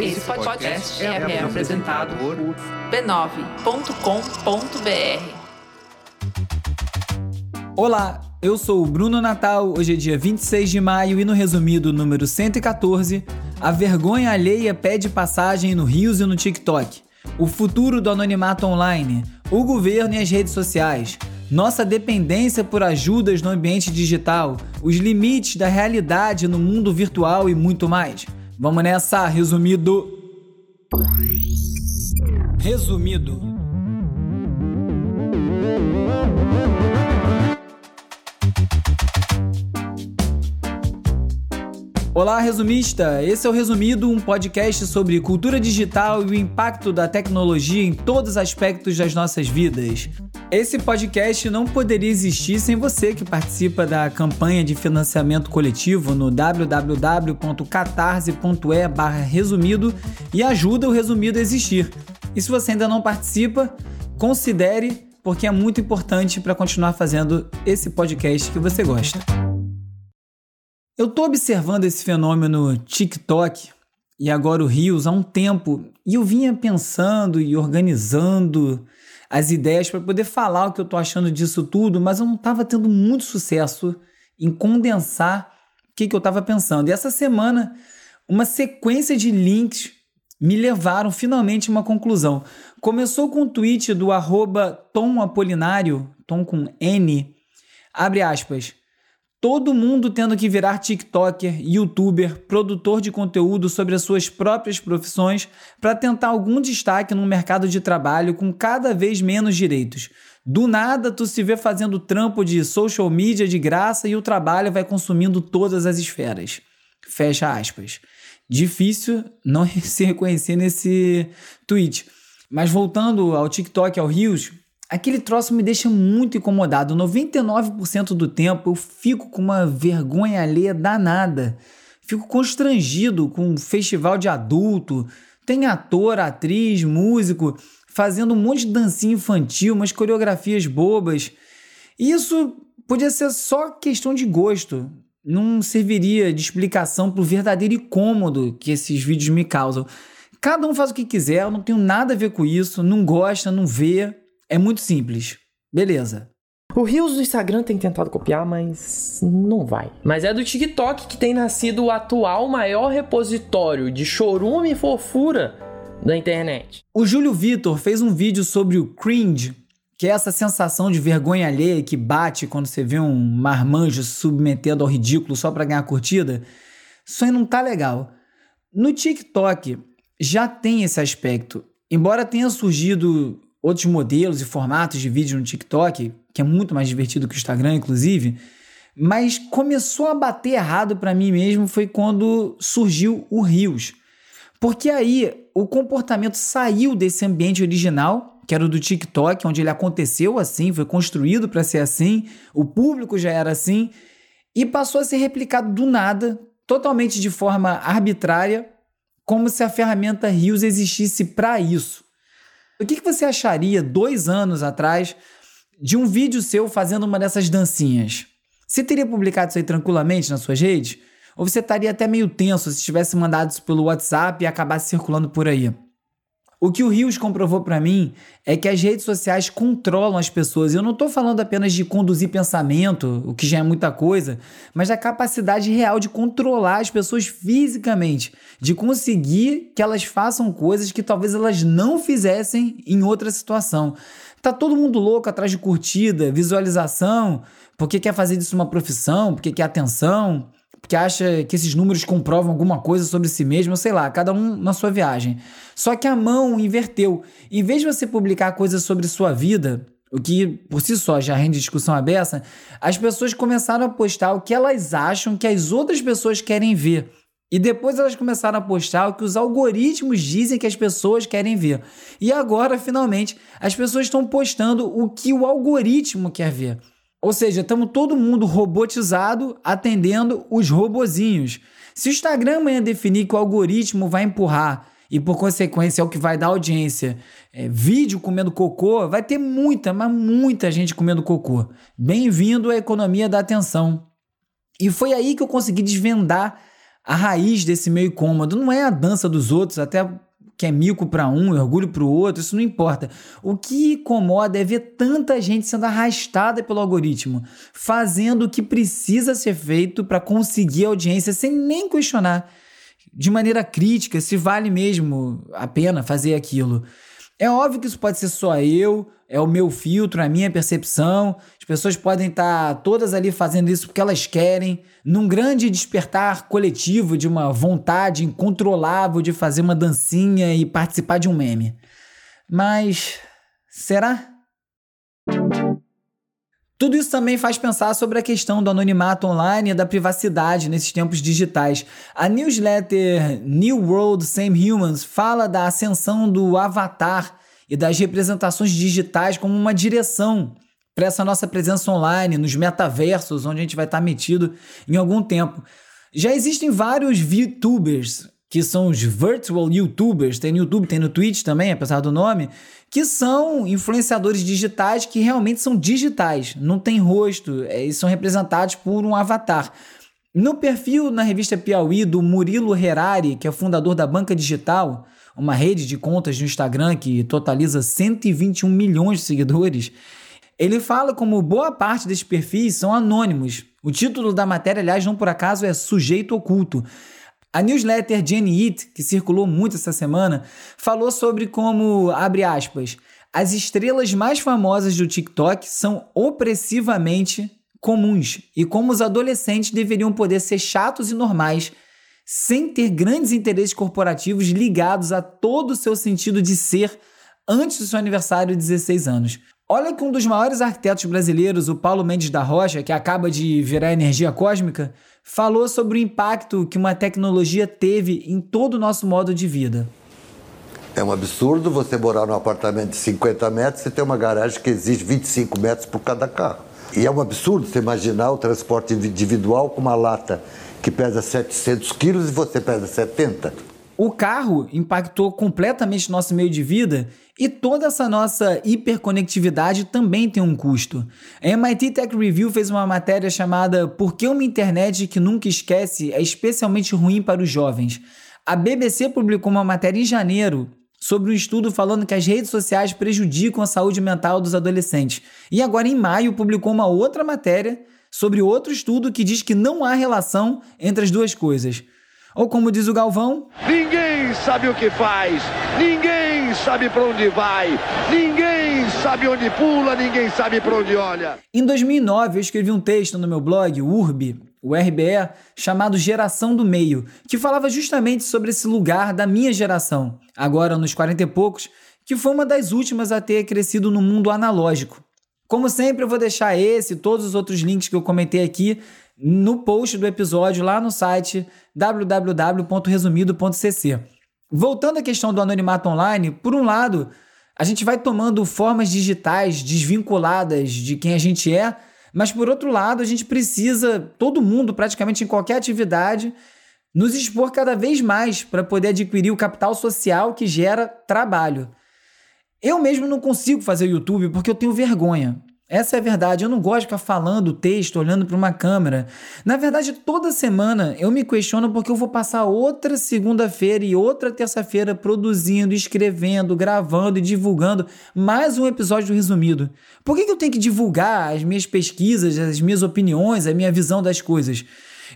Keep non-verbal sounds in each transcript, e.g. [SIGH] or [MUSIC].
Esse podcast é, é apresentado por b9.com.br. Olá, eu sou o Bruno Natal. Hoje é dia 26 de maio e no resumido número 114, a vergonha alheia pede passagem no Rios e no TikTok. O futuro do anonimato online, o governo e as redes sociais, nossa dependência por ajudas no ambiente digital, os limites da realidade no mundo virtual e muito mais. Vamos nessa, resumido. Resumido. Olá, resumista! Esse é o Resumido, um podcast sobre cultura digital e o impacto da tecnologia em todos os aspectos das nossas vidas. Esse podcast não poderia existir sem você que participa da campanha de financiamento coletivo no www.catarse.e/resumido e ajuda o Resumido a existir. E se você ainda não participa, considere, porque é muito importante para continuar fazendo esse podcast que você gosta. Eu tô observando esse fenômeno TikTok e agora o Rios há um tempo e eu vinha pensando e organizando as ideias para poder falar o que eu tô achando disso tudo, mas eu não estava tendo muito sucesso em condensar o que, que eu estava pensando. E essa semana, uma sequência de links me levaram finalmente a uma conclusão. Começou com o um tweet do arroba Tom Apolinário, Tom com N, abre aspas, Todo mundo tendo que virar TikToker, YouTuber, produtor de conteúdo sobre as suas próprias profissões para tentar algum destaque no mercado de trabalho com cada vez menos direitos. Do nada, tu se vê fazendo trampo de social media de graça e o trabalho vai consumindo todas as esferas. Fecha aspas. Difícil não [LAUGHS] se reconhecer nesse tweet. Mas voltando ao TikTok, ao Rios, aquele troço me deixa muito incomodado. 99% do tempo eu fico com uma vergonha alheia danada. Fico constrangido com um festival de adulto. Tem ator, atriz, músico fazendo um monte de dancinha infantil, umas coreografias bobas. E isso podia ser só questão de gosto. Não serviria de explicação para o verdadeiro incômodo que esses vídeos me causam. Cada um faz o que quiser, eu não tenho nada a ver com isso, não gosta, não vê, é muito simples. Beleza. O Rios do Instagram tem tentado copiar, mas não vai. Mas é do TikTok que tem nascido o atual maior repositório de chorume e fofura da internet. O Júlio Vitor fez um vídeo sobre o cringe, que é essa sensação de vergonha alheia que bate quando você vê um marmanjo se submetendo ao ridículo só para ganhar curtida. Isso aí não tá legal. No TikTok já tem esse aspecto. Embora tenha surgido outros modelos e formatos de vídeo no TikTok, que é muito mais divertido que o Instagram, inclusive, mas começou a bater errado para mim mesmo foi quando surgiu o Reels. Porque aí o comportamento saiu desse ambiente original, que era o do TikTok, onde ele aconteceu assim, foi construído para ser assim, o público já era assim, e passou a ser replicado do nada, totalmente de forma arbitrária, como se a ferramenta Reels existisse para isso. O que, que você acharia dois anos atrás de um vídeo seu fazendo uma dessas dancinhas? Você teria publicado isso aí tranquilamente nas suas redes? Ou você estaria até meio tenso se tivesse mandado isso pelo WhatsApp e acabasse circulando por aí? O que o Rios comprovou para mim é que as redes sociais controlam as pessoas. Eu não estou falando apenas de conduzir pensamento, o que já é muita coisa, mas da capacidade real de controlar as pessoas fisicamente, de conseguir que elas façam coisas que talvez elas não fizessem em outra situação. Tá todo mundo louco atrás de curtida, visualização, porque quer fazer disso uma profissão, porque quer atenção, porque acha que esses números comprovam alguma coisa sobre si mesmo, sei lá, cada um na sua viagem. Só que a mão inverteu. Em vez de você publicar coisas sobre sua vida, o que por si só já rende discussão aberta, as pessoas começaram a postar o que elas acham que as outras pessoas querem ver. E depois elas começaram a postar o que os algoritmos dizem que as pessoas querem ver. E agora, finalmente, as pessoas estão postando o que o algoritmo quer ver. Ou seja, estamos todo mundo robotizado atendendo os robozinhos. Se o Instagram amanhã definir que o algoritmo vai empurrar e por consequência é o que vai dar audiência, é, vídeo comendo cocô, vai ter muita, mas muita gente comendo cocô. Bem-vindo à economia da atenção. E foi aí que eu consegui desvendar A raiz desse meio cômodo não é a dança dos outros, até que é mico para um orgulho para o outro, isso não importa. O que incomoda é ver tanta gente sendo arrastada pelo algoritmo, fazendo o que precisa ser feito para conseguir audiência sem nem questionar de maneira crítica se vale mesmo a pena fazer aquilo. É óbvio que isso pode ser só eu, é o meu filtro, a minha percepção. As pessoas podem estar todas ali fazendo isso porque elas querem, num grande despertar coletivo de uma vontade incontrolável de fazer uma dancinha e participar de um meme. Mas será? Tudo isso também faz pensar sobre a questão do anonimato online e da privacidade nesses tempos digitais. A newsletter New World Same Humans fala da ascensão do avatar e das representações digitais como uma direção para essa nossa presença online, nos metaversos, onde a gente vai estar metido em algum tempo. Já existem vários VTubers, que são os virtual YouTubers, tem no YouTube, tem no Twitch também, apesar do nome, que são influenciadores digitais que realmente são digitais, não tem rosto, é, e são representados por um avatar. No perfil na revista Piauí do Murilo Herari, que é fundador da Banca Digital, uma rede de contas no Instagram que totaliza 121 milhões de seguidores, ele fala como boa parte desses perfis são anônimos. O título da matéria, aliás, não por acaso, é Sujeito Oculto. A newsletter Jenny It, que circulou muito essa semana, falou sobre como, abre aspas, as estrelas mais famosas do TikTok são opressivamente comuns e como os adolescentes deveriam poder ser chatos e normais sem ter grandes interesses corporativos ligados a todo o seu sentido de ser antes do seu aniversário de 16 anos. Olha que um dos maiores arquitetos brasileiros, o Paulo Mendes da Rocha, que acaba de virar energia cósmica, falou sobre o impacto que uma tecnologia teve em todo o nosso modo de vida. É um absurdo você morar num apartamento de 50 metros e ter uma garagem que exige 25 metros por cada carro. E é um absurdo você imaginar o transporte individual com uma lata que pesa 700 quilos e você pesa 70. O carro impactou completamente nosso meio de vida e toda essa nossa hiperconectividade também tem um custo. A MIT Tech Review fez uma matéria chamada Por que uma internet que nunca esquece é especialmente ruim para os jovens? A BBC publicou uma matéria em janeiro sobre um estudo falando que as redes sociais prejudicam a saúde mental dos adolescentes. E agora, em maio, publicou uma outra matéria sobre outro estudo que diz que não há relação entre as duas coisas. Ou como diz o Galvão: Ninguém sabe o que faz, ninguém sabe para onde vai, ninguém sabe onde pula, ninguém sabe para onde olha. Em 2009, eu escrevi um texto no meu blog, o URB, o RBE, chamado Geração do Meio, que falava justamente sobre esse lugar da minha geração, agora nos 40 e poucos, que foi uma das últimas a ter crescido no mundo analógico. Como sempre, eu vou deixar esse e todos os outros links que eu comentei aqui no post do episódio lá no site www.resumido.cc. Voltando à questão do anonimato online, por um lado, a gente vai tomando formas digitais desvinculadas de quem a gente é, mas por outro lado, a gente precisa, todo mundo, praticamente em qualquer atividade, nos expor cada vez mais para poder adquirir o capital social que gera trabalho. Eu mesmo não consigo fazer o YouTube porque eu tenho vergonha. Essa é a verdade. Eu não gosto de ficar falando texto, olhando para uma câmera. Na verdade, toda semana eu me questiono porque eu vou passar outra segunda-feira e outra terça-feira produzindo, escrevendo, gravando e divulgando mais um episódio do Resumido. Por que, que eu tenho que divulgar as minhas pesquisas, as minhas opiniões, a minha visão das coisas?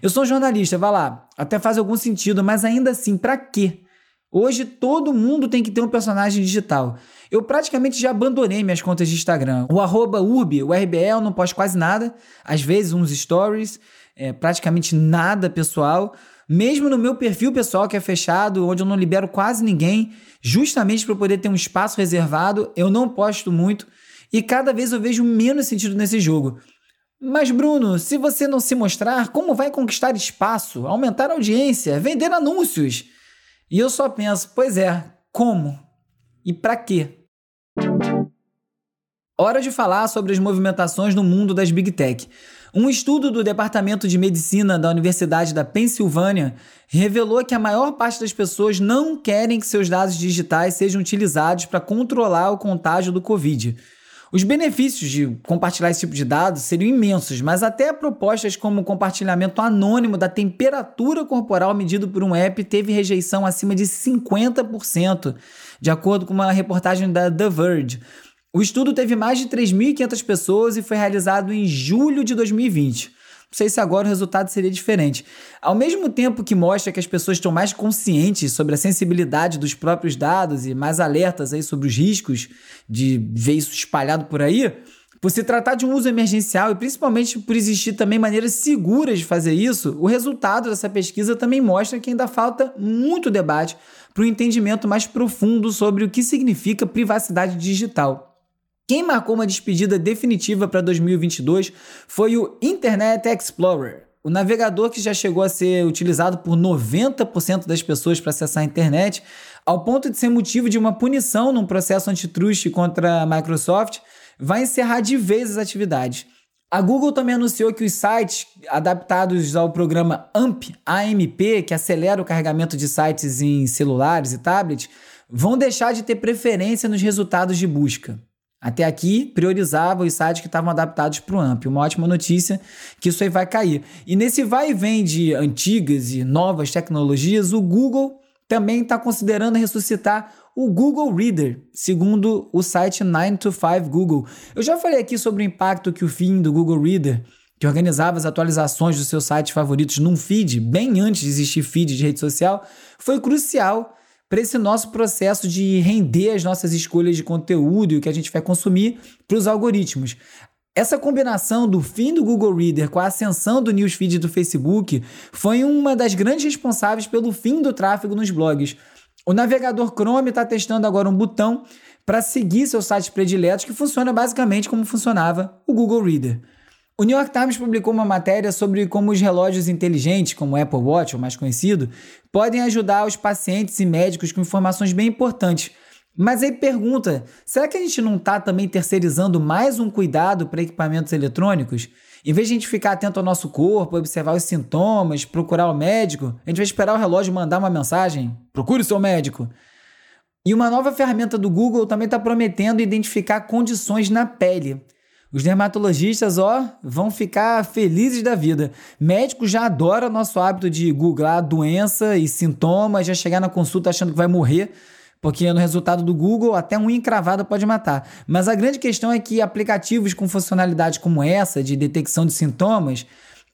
Eu sou um jornalista, vai lá, até faz algum sentido, mas ainda assim, para quê? Hoje todo mundo tem que ter um personagem digital. Eu praticamente já abandonei minhas contas de Instagram. O arroba urb, o RBL, eu não posto quase nada. Às vezes uns stories, é, praticamente nada pessoal. Mesmo no meu perfil pessoal que é fechado, onde eu não libero quase ninguém, justamente para poder ter um espaço reservado, eu não posto muito. E cada vez eu vejo menos sentido nesse jogo. Mas, Bruno, se você não se mostrar, como vai conquistar espaço, aumentar audiência, vender anúncios? E eu só penso, pois é, como? E para quê? Hora de falar sobre as movimentações no mundo das Big Tech. Um estudo do Departamento de Medicina da Universidade da Pensilvânia revelou que a maior parte das pessoas não querem que seus dados digitais sejam utilizados para controlar o contágio do Covid. Os benefícios de compartilhar esse tipo de dados seriam imensos, mas até propostas como o compartilhamento anônimo da temperatura corporal medido por um app teve rejeição acima de 50%, de acordo com uma reportagem da The Verge. O estudo teve mais de 3.500 pessoas e foi realizado em julho de 2020. Não sei se agora o resultado seria diferente. Ao mesmo tempo que mostra que as pessoas estão mais conscientes sobre a sensibilidade dos próprios dados e mais alertas aí sobre os riscos de ver isso espalhado por aí, por se tratar de um uso emergencial e principalmente por existir também maneiras seguras de fazer isso, o resultado dessa pesquisa também mostra que ainda falta muito debate para um entendimento mais profundo sobre o que significa privacidade digital. Quem marcou uma despedida definitiva para 2022 foi o Internet Explorer, o navegador que já chegou a ser utilizado por 90% das pessoas para acessar a internet, ao ponto de ser motivo de uma punição num processo antitruste contra a Microsoft, vai encerrar de vez as atividades. A Google também anunciou que os sites adaptados ao programa AMP, AMP, que acelera o carregamento de sites em celulares e tablets, vão deixar de ter preferência nos resultados de busca. Até aqui, priorizava os sites que estavam adaptados para o AMP. Uma ótima notícia que isso aí vai cair. E nesse vai e vem de antigas e novas tecnologias, o Google também está considerando ressuscitar o Google Reader, segundo o site 9 to 5 Google. Eu já falei aqui sobre o impacto que o fim do Google Reader, que organizava as atualizações dos seus sites favoritos num feed, bem antes de existir feed de rede social, foi crucial para esse nosso processo de render as nossas escolhas de conteúdo e o que a gente vai consumir para os algoritmos. Essa combinação do fim do Google Reader com a ascensão do newsfeed do Facebook foi uma das grandes responsáveis pelo fim do tráfego nos blogs. O navegador Chrome está testando agora um botão para seguir seus sites prediletos que funciona basicamente como funcionava o Google Reader. O New York Times publicou uma matéria sobre como os relógios inteligentes, como o Apple Watch, o mais conhecido, podem ajudar os pacientes e médicos com informações bem importantes. Mas aí pergunta: será que a gente não está também terceirizando mais um cuidado para equipamentos eletrônicos? Em vez de a gente ficar atento ao nosso corpo, observar os sintomas, procurar o médico, a gente vai esperar o relógio mandar uma mensagem: procure o seu médico. E uma nova ferramenta do Google também está prometendo identificar condições na pele. Os dermatologistas, ó, vão ficar felizes da vida. Médicos já adoram nosso hábito de googlar doença e sintomas, já chegar na consulta achando que vai morrer, porque no resultado do Google até um encravado pode matar. Mas a grande questão é que aplicativos com funcionalidades como essa, de detecção de sintomas,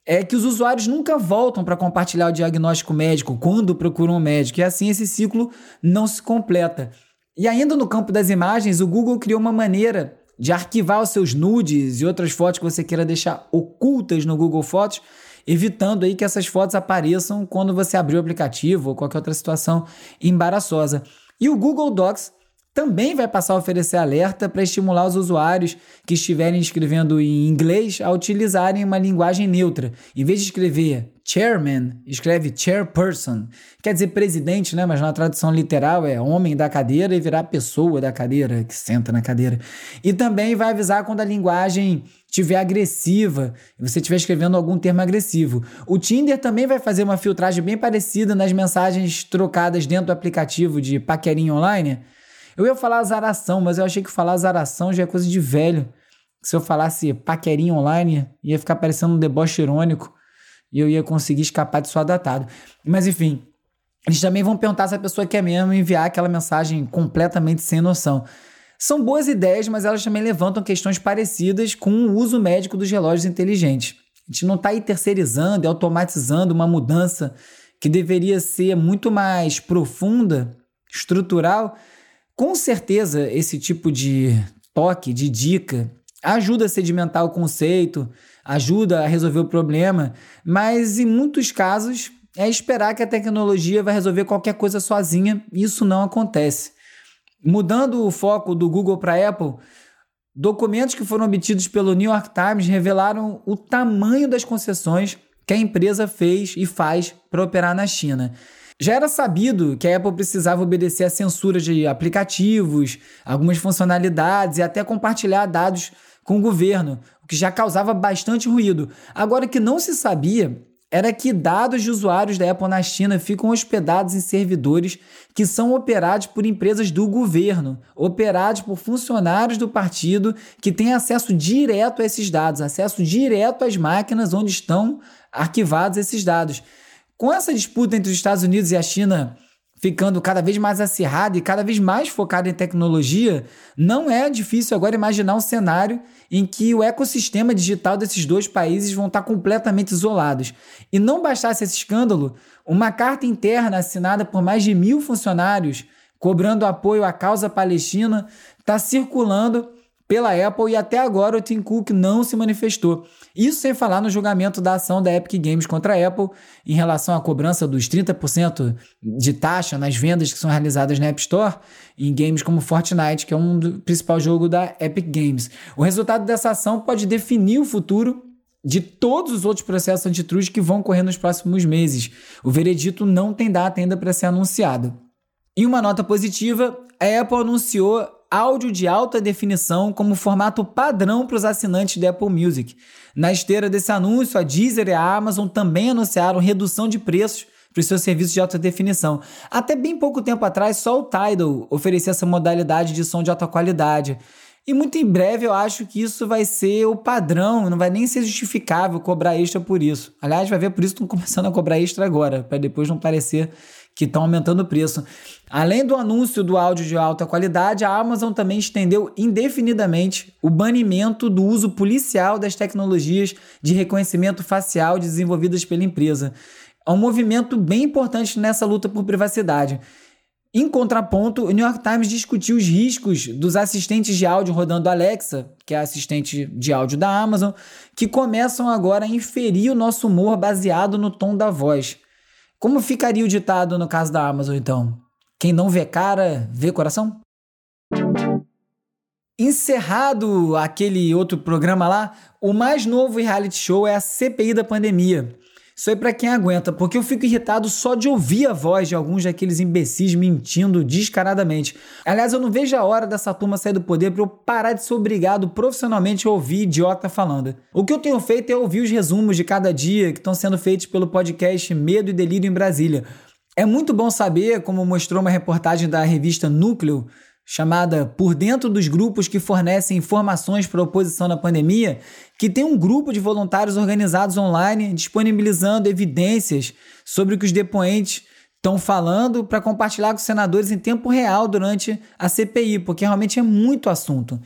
é que os usuários nunca voltam para compartilhar o diagnóstico médico quando procuram um médico, e assim esse ciclo não se completa. E ainda no campo das imagens, o Google criou uma maneira de arquivar os seus nudes e outras fotos que você queira deixar ocultas no Google Fotos, evitando aí que essas fotos apareçam quando você abrir o aplicativo ou qualquer outra situação embaraçosa. E o Google Docs também vai passar a oferecer alerta para estimular os usuários que estiverem escrevendo em inglês a utilizarem uma linguagem neutra. Em vez de escrever chairman, escreve chairperson. Quer dizer presidente, né? Mas na tradução literal é homem da cadeira e virar pessoa da cadeira, que senta na cadeira. E também vai avisar quando a linguagem estiver agressiva e você estiver escrevendo algum termo agressivo. O Tinder também vai fazer uma filtragem bem parecida nas mensagens trocadas dentro do aplicativo de paquerinha online eu ia falar azaração, mas eu achei que falar azaração já é coisa de velho. Se eu falasse paquerinha online, ia ficar parecendo um deboche irônico e eu ia conseguir escapar disso adaptado. Mas enfim, eles também vão perguntar se a pessoa quer mesmo enviar aquela mensagem completamente sem noção. São boas ideias, mas elas também levantam questões parecidas com o uso médico dos relógios inteligentes. A gente não está aí terceirizando e automatizando uma mudança que deveria ser muito mais profunda, estrutural, com certeza, esse tipo de toque, de dica, ajuda a sedimentar o conceito, ajuda a resolver o problema, mas em muitos casos é esperar que a tecnologia vai resolver qualquer coisa sozinha, e isso não acontece. Mudando o foco do Google para Apple, documentos que foram obtidos pelo New York Times revelaram o tamanho das concessões que a empresa fez e faz para operar na China. Já era sabido que a Apple precisava obedecer à censura de aplicativos, algumas funcionalidades e até compartilhar dados com o governo, o que já causava bastante ruído. Agora, o que não se sabia era que dados de usuários da Apple na China ficam hospedados em servidores que são operados por empresas do governo, operados por funcionários do partido que têm acesso direto a esses dados, acesso direto às máquinas onde estão arquivados esses dados. Com essa disputa entre os Estados Unidos e a China ficando cada vez mais acirrada e cada vez mais focada em tecnologia, não é difícil agora imaginar um cenário em que o ecossistema digital desses dois países vão estar completamente isolados. E não bastasse esse escândalo, uma carta interna assinada por mais de mil funcionários cobrando apoio à causa palestina está circulando pela Apple e até agora o Tim Cook não se manifestou. Isso sem falar no julgamento da ação da Epic Games contra a Apple em relação à cobrança dos 30% de taxa nas vendas que são realizadas na App Store em games como Fortnite, que é um principal jogo da Epic Games. O resultado dessa ação pode definir o futuro de todos os outros processos antitruste que vão ocorrer nos próximos meses. O veredito não tem data ainda para ser anunciado. Em uma nota positiva, a Apple anunciou áudio de alta definição como formato padrão para os assinantes da Apple Music. Na esteira desse anúncio, a Deezer e a Amazon também anunciaram redução de preços para os seus serviços de alta definição. Até bem pouco tempo atrás, só o Tidal oferecia essa modalidade de som de alta qualidade. E muito em breve eu acho que isso vai ser o padrão, não vai nem ser justificável cobrar extra por isso. Aliás, vai ver por isso que estão começando a cobrar extra agora, para depois não parecer que estão aumentando o preço. Além do anúncio do áudio de alta qualidade, a Amazon também estendeu indefinidamente o banimento do uso policial das tecnologias de reconhecimento facial desenvolvidas pela empresa. É um movimento bem importante nessa luta por privacidade. Em contraponto, o New York Times discutiu os riscos dos assistentes de áudio rodando Alexa, que é a assistente de áudio da Amazon, que começam agora a inferir o nosso humor baseado no tom da voz. Como ficaria o ditado no caso da Amazon, então? Quem não vê cara, vê coração? Encerrado aquele outro programa lá, o mais novo reality show é a CPI da pandemia. Isso aí para quem aguenta, porque eu fico irritado só de ouvir a voz de alguns daqueles imbecis mentindo descaradamente. Aliás, eu não vejo a hora dessa turma sair do poder para eu parar de ser obrigado profissionalmente a ouvir idiota falando. O que eu tenho feito é ouvir os resumos de cada dia que estão sendo feitos pelo podcast Medo e Delírio em Brasília. É muito bom saber, como mostrou uma reportagem da revista Núcleo, chamada Por Dentro dos Grupos que Fornecem Informações para a Oposição na Pandemia, que tem um grupo de voluntários organizados online disponibilizando evidências sobre o que os depoentes estão falando para compartilhar com os senadores em tempo real durante a CPI, porque realmente é muito assunto.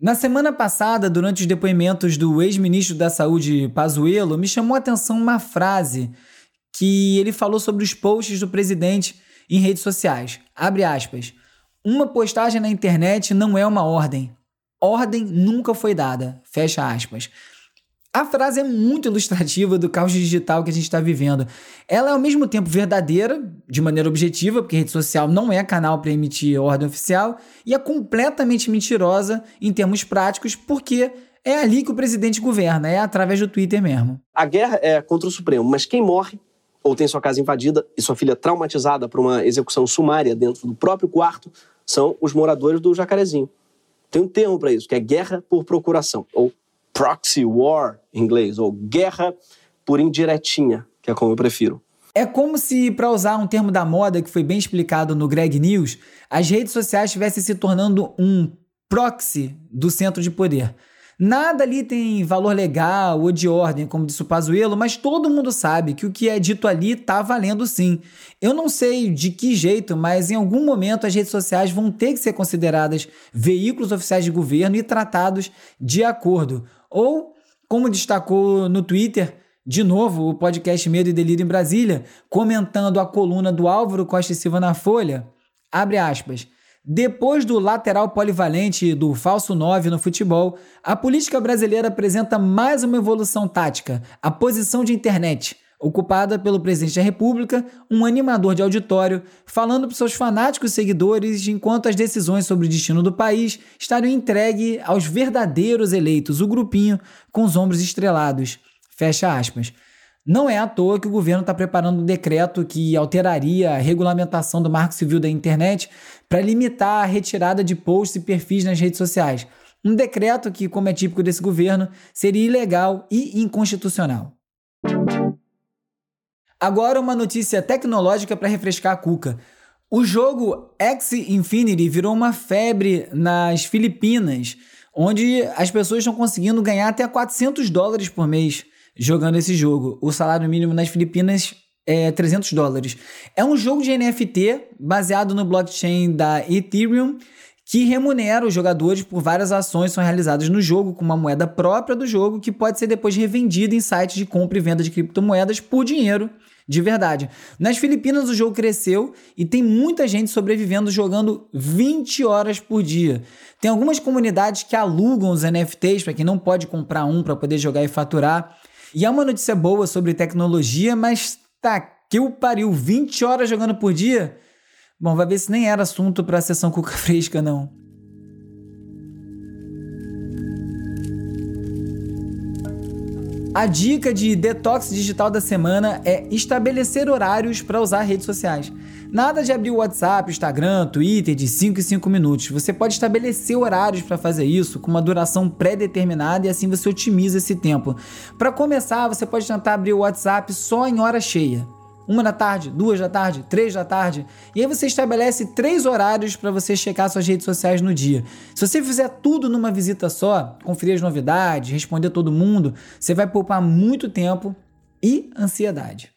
Na semana passada, durante os depoimentos do ex-ministro da Saúde Pazuello, me chamou a atenção uma frase que ele falou sobre os posts do presidente em redes sociais. Abre aspas. Uma postagem na internet não é uma ordem. Ordem nunca foi dada. Fecha aspas. A frase é muito ilustrativa do caos digital que a gente está vivendo. Ela é ao mesmo tempo verdadeira, de maneira objetiva, porque rede social não é canal para emitir ordem oficial, e é completamente mentirosa em termos práticos, porque é ali que o presidente governa, é através do Twitter mesmo. A guerra é contra o Supremo, mas quem morre ou tem sua casa invadida e sua filha traumatizada por uma execução sumária dentro do próprio quarto, são os moradores do Jacarezinho. Tem um termo para isso, que é guerra por procuração, ou proxy war em inglês, ou guerra por indiretinha, que é como eu prefiro. É como se, para usar um termo da moda que foi bem explicado no Greg News, as redes sociais estivessem se tornando um proxy do centro de poder. Nada ali tem valor legal ou de ordem, como disse o Pazuello, mas todo mundo sabe que o que é dito ali tá valendo sim. Eu não sei de que jeito, mas em algum momento as redes sociais vão ter que ser consideradas veículos oficiais de governo e tratados de acordo. Ou, como destacou no Twitter, de novo, o podcast Medo e Delírio em Brasília, comentando a coluna do Álvaro Costa Silva na Folha, abre aspas. Depois do lateral polivalente e do falso 9 no futebol, a política brasileira apresenta mais uma evolução tática, a posição de internet, ocupada pelo presidente da República, um animador de auditório, falando para seus fanáticos seguidores enquanto as decisões sobre o destino do país estariam entregues aos verdadeiros eleitos, o grupinho com os ombros estrelados. Fecha aspas. Não é à toa que o governo está preparando um decreto que alteraria a regulamentação do Marco Civil da Internet para limitar a retirada de posts e perfis nas redes sociais. Um decreto que, como é típico desse governo, seria ilegal e inconstitucional. Agora uma notícia tecnológica para refrescar a cuca. O jogo X Infinity virou uma febre nas Filipinas, onde as pessoas estão conseguindo ganhar até 400 dólares por mês jogando esse jogo. O salário mínimo nas Filipinas é 300 dólares. É um jogo de NFT baseado no blockchain da Ethereum que remunera os jogadores por várias ações são realizadas no jogo com uma moeda própria do jogo que pode ser depois revendida em sites de compra e venda de criptomoedas por dinheiro de verdade. Nas Filipinas o jogo cresceu e tem muita gente sobrevivendo jogando 20 horas por dia. Tem algumas comunidades que alugam os NFTs para quem não pode comprar um para poder jogar e faturar. E é uma notícia boa sobre tecnologia, mas tá que o pariu, 20 horas jogando por dia? Bom, vai ver se nem era assunto para a sessão cuca [LAUGHS] fresca, não. A dica de detox digital da semana é estabelecer horários para usar redes sociais. Nada de abrir o WhatsApp, Instagram, Twitter de 5 em 5 minutos. Você pode estabelecer horários para fazer isso com uma duração pré-determinada e assim você otimiza esse tempo. Para começar, você pode tentar abrir o WhatsApp só em hora cheia uma da tarde, duas da tarde, três da tarde. E aí você estabelece três horários para você checar suas redes sociais no dia. Se você fizer tudo numa visita só, conferir as novidades, responder todo mundo, você vai poupar muito tempo e ansiedade.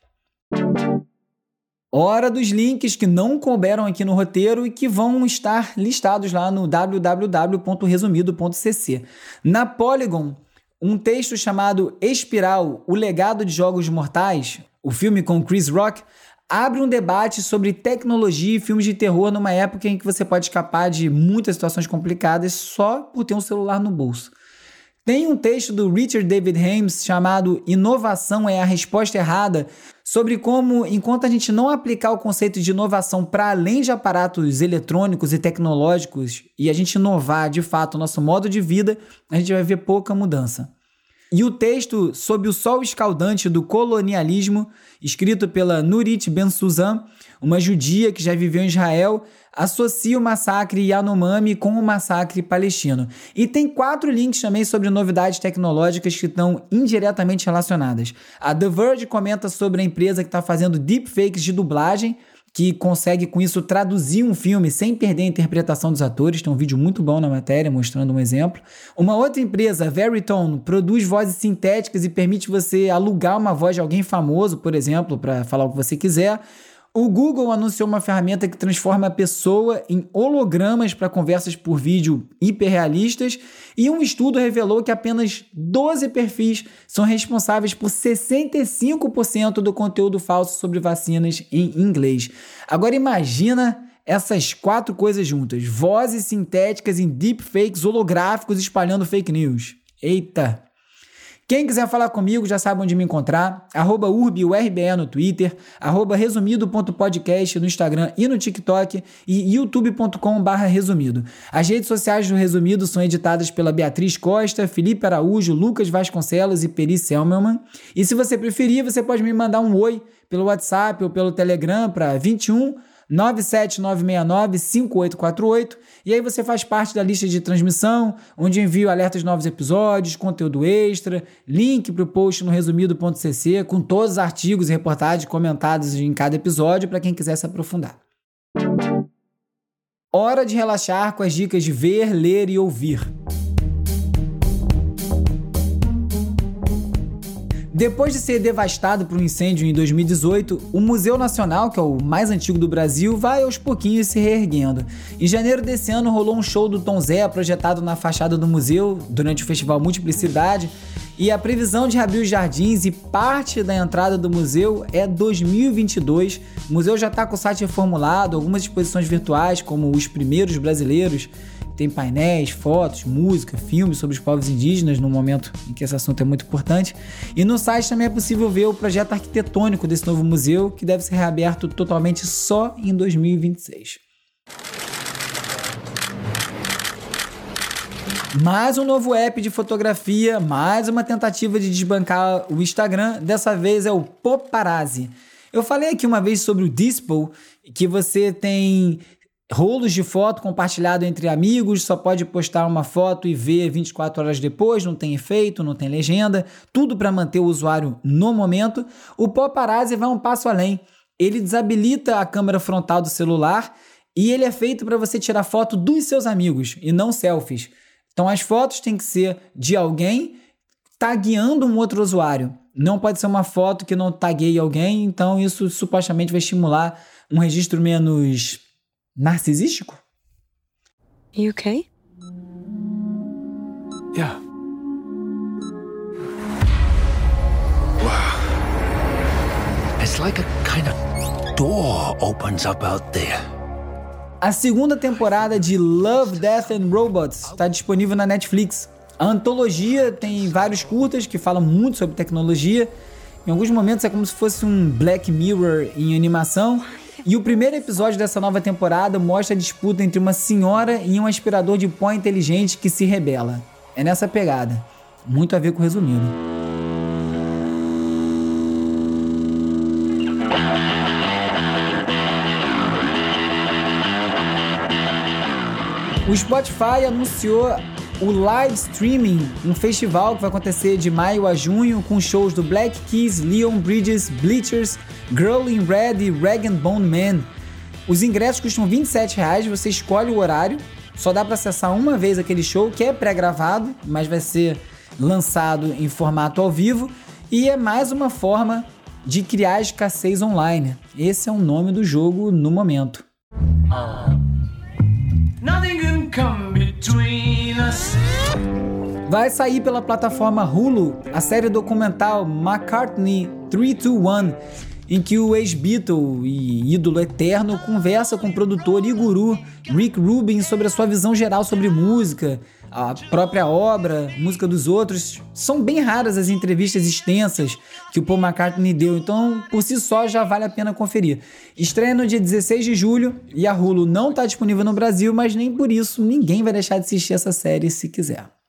Hora dos links que não couberam aqui no roteiro e que vão estar listados lá no www.resumido.cc. Na Polygon, um texto chamado Espiral: O legado de jogos mortais, o filme com Chris Rock, abre um debate sobre tecnologia e filmes de terror numa época em que você pode escapar de muitas situações complicadas só por ter um celular no bolso. Tem um texto do Richard David Hames chamado Inovação é a Resposta Errada, sobre como, enquanto a gente não aplicar o conceito de inovação para além de aparatos eletrônicos e tecnológicos e a gente inovar de fato o nosso modo de vida, a gente vai ver pouca mudança. E o texto Sob o Sol Escaldante do Colonialismo, escrito pela Nurit Ben-Suzan, uma judia que já viveu em Israel, associa o massacre Yanomami com o massacre palestino. E tem quatro links também sobre novidades tecnológicas que estão indiretamente relacionadas. A The Verge comenta sobre a empresa que está fazendo deepfakes de dublagem que consegue com isso traduzir um filme sem perder a interpretação dos atores. Tem um vídeo muito bom na matéria mostrando um exemplo. Uma outra empresa, Veritone, produz vozes sintéticas e permite você alugar uma voz de alguém famoso, por exemplo, para falar o que você quiser. O Google anunciou uma ferramenta que transforma a pessoa em hologramas para conversas por vídeo hiperrealistas, e um estudo revelou que apenas 12 perfis são responsáveis por 65% do conteúdo falso sobre vacinas em inglês. Agora imagina essas quatro coisas juntas: vozes sintéticas em deepfakes holográficos espalhando fake news. Eita! Quem quiser falar comigo já sabe onde me encontrar, arroba urbiurbe no Twitter, arroba resumido.podcast no Instagram e no TikTok e youtube.com barra resumido. As redes sociais do Resumido são editadas pela Beatriz Costa, Felipe Araújo, Lucas Vasconcelos e Peri Selmelman. E se você preferir, você pode me mandar um oi pelo WhatsApp ou pelo Telegram para 21 97969-5848 e aí você faz parte da lista de transmissão, onde envio alertas de novos episódios, conteúdo extra, link para o post no resumido.cc com todos os artigos e reportagens comentados em cada episódio para quem quiser se aprofundar. Hora de relaxar com as dicas de ver, ler e ouvir. Depois de ser devastado por um incêndio em 2018, o Museu Nacional, que é o mais antigo do Brasil, vai aos pouquinhos se reerguendo. Em janeiro desse ano rolou um show do Tom Zé projetado na fachada do museu durante o festival Multiplicidade, e a previsão de reabrir os jardins e parte da entrada do museu é 2022. O museu já está com o site reformulado, algumas exposições virtuais, como os primeiros brasileiros, tem painéis, fotos, música, filmes sobre os povos indígenas no momento em que esse assunto é muito importante. E no site também é possível ver o projeto arquitetônico desse novo museu, que deve ser reaberto totalmente só em 2026. Mais um novo app de fotografia, mais uma tentativa de desbancar o Instagram, dessa vez é o Poparazzi. Eu falei aqui uma vez sobre o Dispo, que você tem rolos de foto compartilhado entre amigos, só pode postar uma foto e ver 24 horas depois, não tem efeito, não tem legenda, tudo para manter o usuário no momento. O paparazzi vai um passo além. Ele desabilita a câmera frontal do celular e ele é feito para você tirar foto dos seus amigos e não selfies. Então as fotos têm que ser de alguém tagueando um outro usuário. Não pode ser uma foto que não tagueie alguém, então isso supostamente vai estimular um registro menos narcisístico? You okay? Yeah. Wow. It's like a kind of door opens up out there. A segunda temporada de Love, Death and Robots está disponível na Netflix. A antologia tem vários curtas que falam muito sobre tecnologia. Em alguns momentos é como se fosse um Black Mirror em animação. E o primeiro episódio dessa nova temporada mostra a disputa entre uma senhora e um aspirador de pó inteligente que se rebela. É nessa pegada. Muito a ver com o resumido. O Spotify anunciou o live streaming, um festival que vai acontecer de maio a junho com shows do Black Keys, Leon Bridges, Bleachers, Girl in Red e Rag Bone Man. Os ingressos custam 27 reais, você escolhe o horário, só dá para acessar uma vez aquele show que é pré-gravado, mas vai ser lançado em formato ao vivo e é mais uma forma de criar escassez online. Esse é o nome do jogo no momento. Nothing Vai sair pela plataforma Hulu a série documental McCartney 321, em que o ex-Beatle e ídolo eterno conversa com o produtor e guru Rick Rubin sobre a sua visão geral sobre música, a própria obra, música dos outros. São bem raras as entrevistas extensas que o Paul McCartney deu, então por si só já vale a pena conferir. Estreia no dia 16 de julho e a Hulu não está disponível no Brasil, mas nem por isso ninguém vai deixar de assistir essa série se quiser.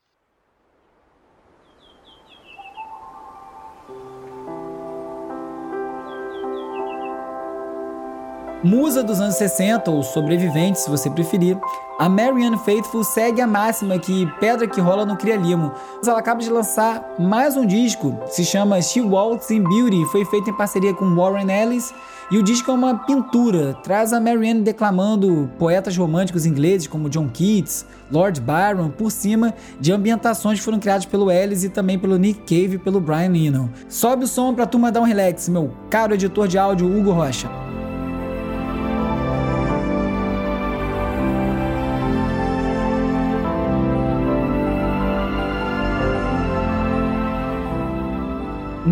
Musa dos anos 60, ou sobrevivente, se você preferir, a Marianne Faithfull segue a máxima que pedra que rola não cria limo. Ela acaba de lançar mais um disco, se chama She Walks in Beauty, foi feito em parceria com Warren Ellis, e o disco é uma pintura, traz a Marianne declamando poetas românticos ingleses como John Keats, Lord Byron, por cima de ambientações que foram criadas pelo Ellis e também pelo Nick Cave e pelo Brian Eno. Sobe o som pra turma dar um relax, meu caro editor de áudio Hugo Rocha.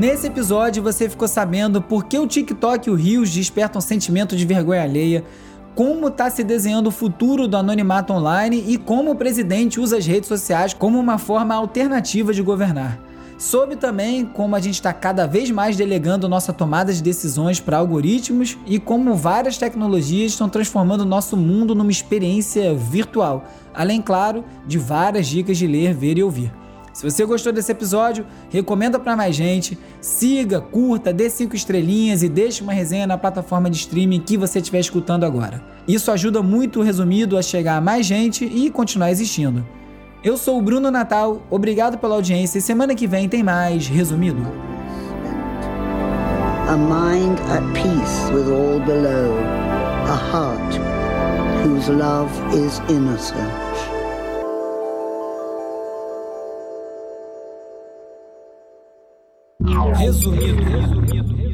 Nesse episódio você ficou sabendo por que o TikTok e o Rios despertam sentimento de vergonha alheia, como está se desenhando o futuro do anonimato online e como o presidente usa as redes sociais como uma forma alternativa de governar. Soube também como a gente está cada vez mais delegando nossa tomada de decisões para algoritmos e como várias tecnologias estão transformando nosso mundo numa experiência virtual, além, claro, de várias dicas de ler, ver e ouvir. Se você gostou desse episódio, recomenda para mais gente, siga, curta, dê cinco estrelinhas e deixe uma resenha na plataforma de streaming que você estiver escutando agora. Isso ajuda muito o resumido a chegar a mais gente e continuar existindo. Eu sou o Bruno Natal, obrigado pela audiência e semana que vem tem mais resumido. A mind at peace with all below, a heart whose love is innocent. Resumido, resumido.